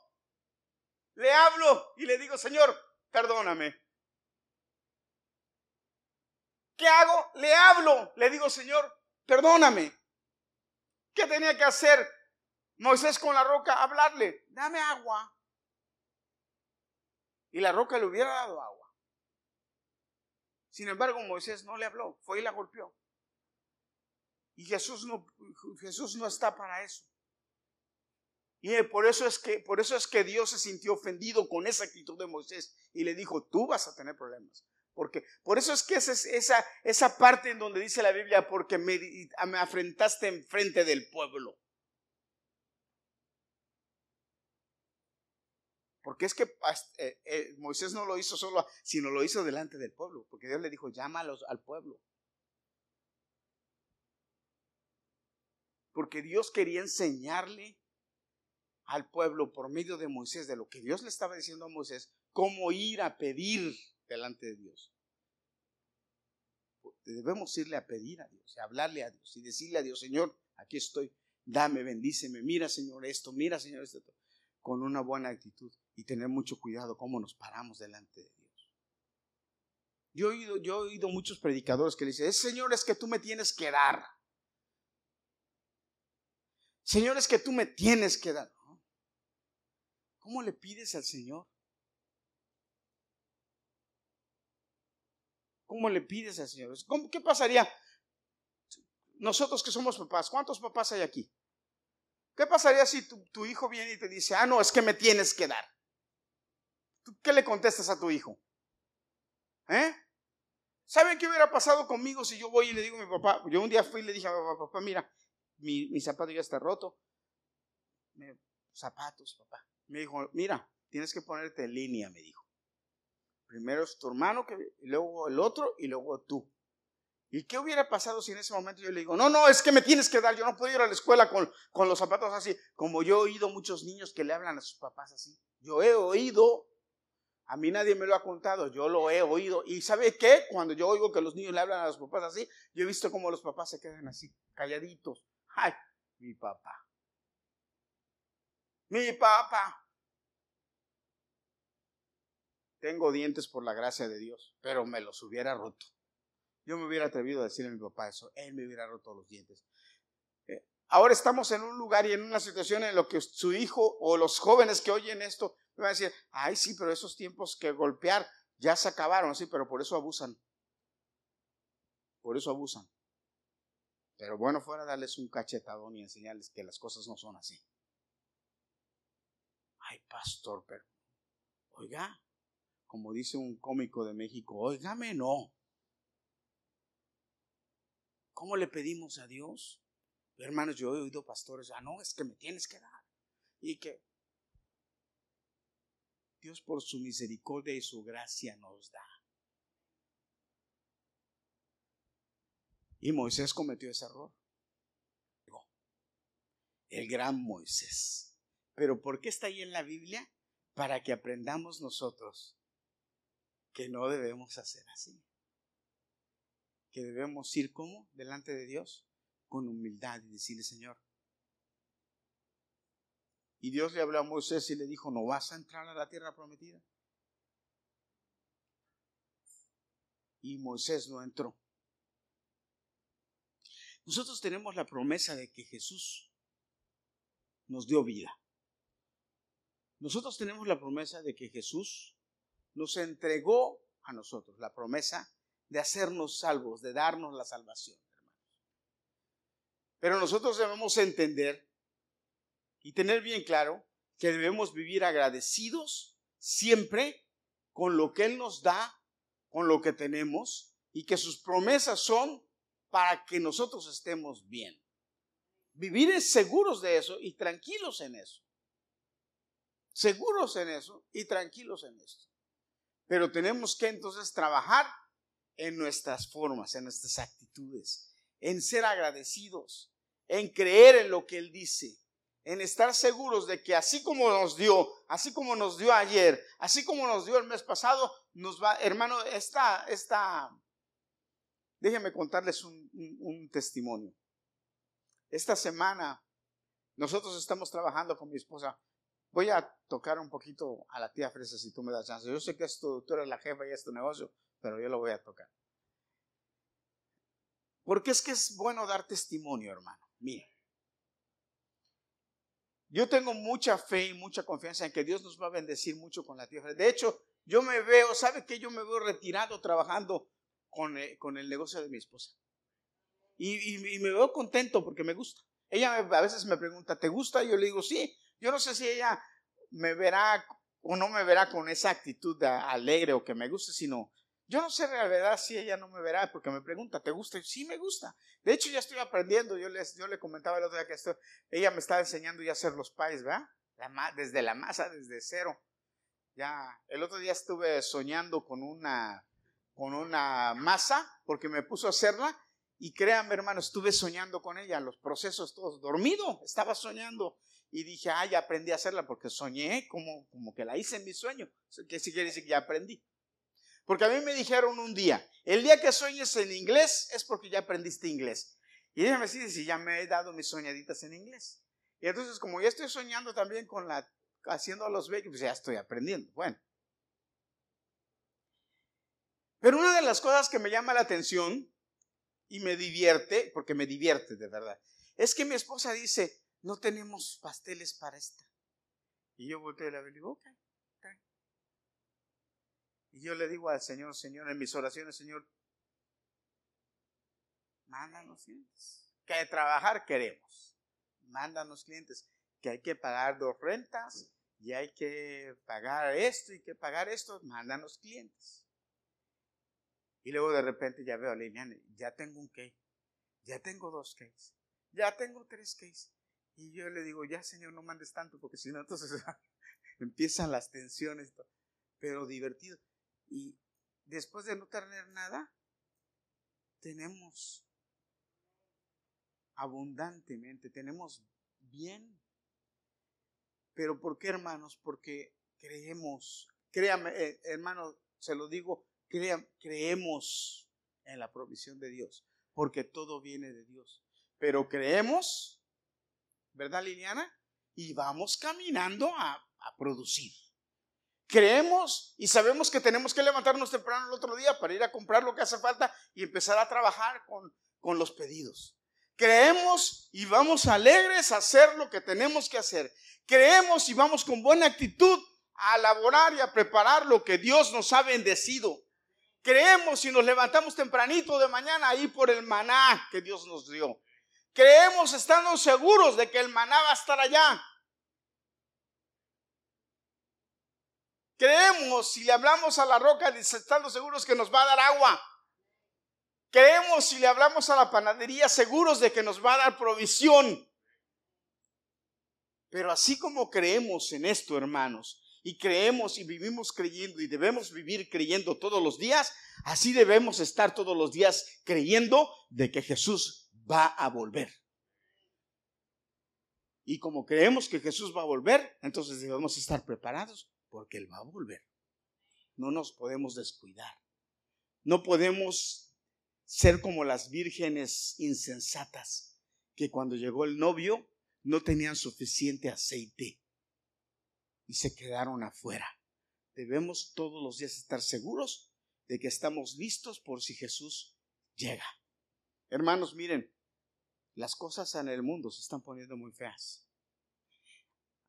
Le hablo y le digo, Señor, perdóname. ¿Qué hago? Le hablo. Le digo, Señor, perdóname. ¿Qué tenía que hacer? Moisés con la roca hablarle, dame agua. Y la roca le hubiera dado agua. Sin embargo, Moisés no le habló, fue y la golpeó. Y Jesús no, Jesús no está para eso. Y por eso es que, por eso es que Dios se sintió ofendido con esa actitud de Moisés y le dijo, tú vas a tener problemas. Porque, por eso es que esa, esa, esa parte en donde dice la Biblia, porque me, me afrentaste en frente del pueblo. Porque es que eh, eh, Moisés no lo hizo solo, sino lo hizo delante del pueblo. Porque Dios le dijo, llámalos al pueblo. Porque Dios quería enseñarle al pueblo por medio de Moisés, de lo que Dios le estaba diciendo a Moisés, cómo ir a pedir delante de Dios. Debemos irle a pedir a Dios, a hablarle a Dios y decirle a Dios, Señor, aquí estoy, dame, bendíceme, mira Señor esto, mira Señor esto, con una buena actitud y tener mucho cuidado cómo nos paramos delante de Dios. Yo he oído, yo he oído muchos predicadores que le dicen, Señor, es que tú me tienes que dar. Señor, es que tú me tienes que dar. ¿Cómo le pides al Señor? ¿Cómo le pides al Señor? ¿Qué pasaría? Nosotros que somos papás, ¿cuántos papás hay aquí? ¿Qué pasaría si tu, tu, hijo viene y te dice, ah, no, es que me tienes que dar? Qué le contestas a tu hijo? ¿Eh? ¿Saben qué hubiera pasado conmigo si yo voy y le digo a mi papá? Yo un día fui y le dije a mi papá, mira, mi, mi zapato ya está roto. zapatos, papá. Me dijo, mira, tienes que ponerte en línea, me dijo. Primero es tu hermano, que, luego el otro, y luego tú. ¿Y qué hubiera pasado si en ese momento yo le digo, no, no, es que me tienes que dar, yo no puedo ir a la escuela con, con los zapatos así, como yo he oído muchos niños que le hablan a sus papás así. Yo he oído a mí nadie me lo ha contado, yo lo he oído. ¿Y sabe qué? Cuando yo oigo que los niños le hablan a los papás así, yo he visto cómo los papás se quedan así, calladitos. ¡Ay, mi papá! Mi papá. Tengo dientes por la gracia de Dios, pero me los hubiera roto. Yo me hubiera atrevido a decirle a mi papá eso, él me hubiera roto los dientes. Eh, ahora estamos en un lugar y en una situación en la que su hijo o los jóvenes que oyen esto van a decir, ay, sí, pero esos tiempos que golpear ya se acabaron, sí, pero por eso abusan. Por eso abusan. Pero bueno, fuera darles un cachetadón y enseñarles que las cosas no son así. Ay, pastor, pero, oiga, como dice un cómico de México, oígame, no. ¿Cómo le pedimos a Dios? Hermanos, yo he oído pastores, ah, no, es que me tienes que dar. Y que, Dios por su misericordia y su gracia nos da. Y Moisés cometió ese error. El gran Moisés. Pero ¿por qué está ahí en la Biblia? Para que aprendamos nosotros que no debemos hacer así. Que debemos ir como delante de Dios con humildad y decirle, Señor. Y Dios le habló a Moisés y le dijo, no vas a entrar a la tierra prometida. Y Moisés no entró. Nosotros tenemos la promesa de que Jesús nos dio vida. Nosotros tenemos la promesa de que Jesús nos entregó a nosotros la promesa de hacernos salvos, de darnos la salvación, hermanos. Pero nosotros debemos entender y tener bien claro que debemos vivir agradecidos siempre con lo que Él nos da, con lo que tenemos, y que sus promesas son para que nosotros estemos bien. Vivir seguros de eso y tranquilos en eso. Seguros en eso y tranquilos en eso. Pero tenemos que entonces trabajar en nuestras formas, en nuestras actitudes, en ser agradecidos, en creer en lo que Él dice, en estar seguros de que así como nos dio, así como nos dio ayer, así como nos dio el mes pasado, nos va, hermano, esta, esta, déjenme contarles un, testimonio. Esta semana nosotros estamos trabajando con mi esposa. Voy a tocar un poquito a la tía Fresa si tú me das chance. Yo sé que tú eres la jefa y es negocio, pero yo lo voy a tocar. Porque es que es bueno dar testimonio, hermano. Mira, yo tengo mucha fe y mucha confianza en que Dios nos va a bendecir mucho con la tierra. De hecho, yo me veo, ¿sabe que Yo me veo retirado trabajando con, eh, el negocio de mi esposa. Y, me veo contento porque me gusta. Ella a veces me pregunta, ¿te gusta? Y yo le digo, sí. Yo no sé si ella me verá o no me verá con esa actitud alegre o que me guste, sino yo no sé la verdad si ella no me verá porque me pregunta, ¿te gusta? Y sí, me gusta. De hecho, ya estoy aprendiendo. Yo, les, yo le comentaba el otro día que esto, ella me estaba enseñando ya a hacer los pies, ¿verdad? desde la masa, desde cero. Ya, el otro día estuve soñando con una con una masa porque me puso a hacerla y créanme hermano, estuve soñando con ella, los procesos todos, dormido, estaba soñando y dije, ah, ya aprendí a hacerla porque soñé como, como que la hice en mi sueño, que si quiere decir que ya aprendí. Porque a mí me dijeron un día, el día que sueñes en inglés es porque ya aprendiste inglés. Y ella me si ya me he dado mis soñaditas en inglés. Y entonces como ya estoy soñando también con la, haciendo los babies, pues ya estoy aprendiendo. Bueno, pero una de las cosas que me llama la atención y me divierte, porque me divierte de verdad, es que mi esposa dice, no tenemos pasteles para esta. Y yo volteo la y ok, Y yo le digo al Señor, Señor, en mis oraciones, Señor, mándanos clientes. Que trabajar queremos. Mándanos clientes. Que hay que pagar dos rentas y hay que pagar esto y que pagar esto. Mándanos clientes. Y luego de repente ya veo a Liliana, ya tengo un case, ya tengo dos cases, ya tengo tres cases. Y yo le digo, ya Señor, no mandes tanto, porque si no, entonces empiezan las tensiones, pero divertido. Y después de no tener nada, tenemos abundantemente, tenemos bien. Pero ¿por qué, hermanos? Porque creemos, créame, eh, hermano, se lo digo, creemos en la provisión de Dios, porque todo viene de Dios. Pero creemos, ¿verdad Liliana? Y vamos caminando a, producir. Creemos y sabemos que tenemos que levantarnos temprano el otro día para ir a comprar lo que hace falta y empezar a trabajar con, con los pedidos. Creemos y vamos alegres a hacer lo que tenemos que hacer. Creemos y vamos con buena actitud a elaborar y a preparar lo que Dios nos ha bendecido. Creemos y nos levantamos tempranito de mañana ahí por el maná que Dios nos dio. Creemos estando seguros de que el maná va a estar allá. Creemos si le hablamos a la roca estando seguros que nos va a dar agua. Creemos si le hablamos a la panadería seguros de que nos va a dar provisión. Pero así como creemos en esto, hermanos, y creemos y vivimos creyendo y debemos vivir creyendo todos los días, así debemos estar todos los días creyendo de que Jesús va a volver. Y como creemos que Jesús va a volver, entonces debemos estar preparados porque Él va a volver. No nos podemos descuidar. No podemos ser como las vírgenes insensatas que cuando llegó el novio no tenían suficiente aceite y se quedaron afuera. Debemos todos los días estar seguros de que estamos listos por si Jesús llega. Hermanos, miren, las cosas en el mundo se están poniendo muy feas.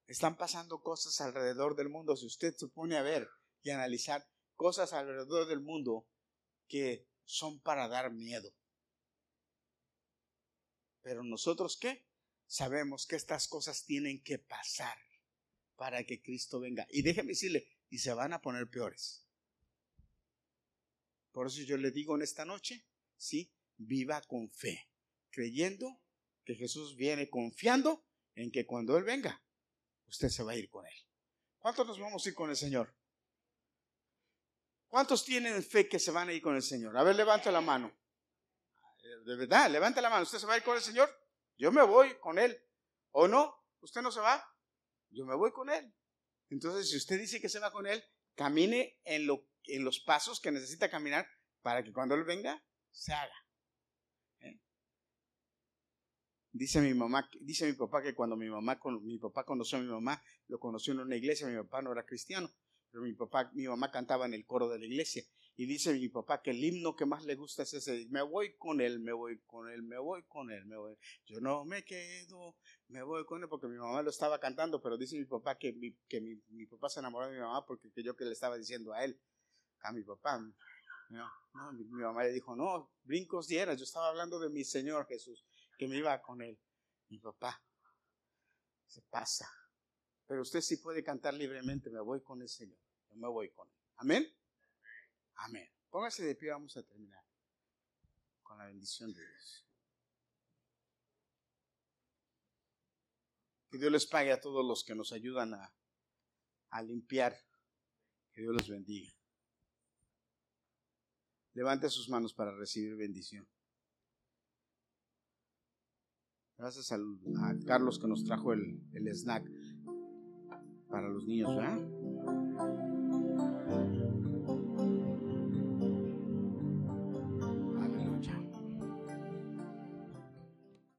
Están pasando cosas alrededor del mundo. Si usted se pone a ver y analizar cosas alrededor del mundo que son para dar miedo. Pero nosotros qué? Sabemos que estas cosas tienen que pasar para que Cristo venga. Y déjeme decirle, y se van a poner peores. Por eso yo le digo en esta noche, sí, viva con fe, creyendo que Jesús viene confiando en que cuando Él venga, usted se va a ir con Él. ¿Cuántos nos vamos a ir con el Señor? ¿Cuántos tienen fe que se van a ir con el Señor? A ver, levante la mano. De verdad, levante la mano. ¿Usted se va a ir con el Señor? Yo me voy con Él. ¿O no? ¿Usted no se va? Yo me voy con Él. Entonces, si usted dice que se va con Él, camine en, lo, en los pasos que necesita caminar para que cuando Él venga, se haga. ¿Eh? Dice mi mamá, dice mi papá que cuando mi mamá, mi papá conoció a mi mamá, lo conoció en una iglesia, mi papá no era cristiano, pero mi papá, mi mamá cantaba en el coro de la iglesia. Y dice mi papá que el himno que más le gusta es ese, me voy con él, me voy con él, me voy con él, me voy. Yo no me quedo, me voy con él, porque mi mamá lo estaba cantando, pero dice mi papá que mi, que mi, mi papá se enamoró de mi mamá porque que yo que le estaba diciendo a él, a mi papá. No, no, mi, mamá le dijo, no, brincos dieras, yo estaba hablando de mi Señor Jesús, que me iba con él. Mi papá se pasa. Pero usted sí puede cantar libremente, me voy con el Señor, yo me voy con él. Amén. Amén. Póngase de pie, vamos a terminar con la bendición de Dios. Que Dios les pague a todos los que nos ayudan a, a limpiar. Que Dios los bendiga. Levante sus manos para recibir bendición. Gracias a, Carlos que nos trajo el, el snack para los niños, ¿verdad?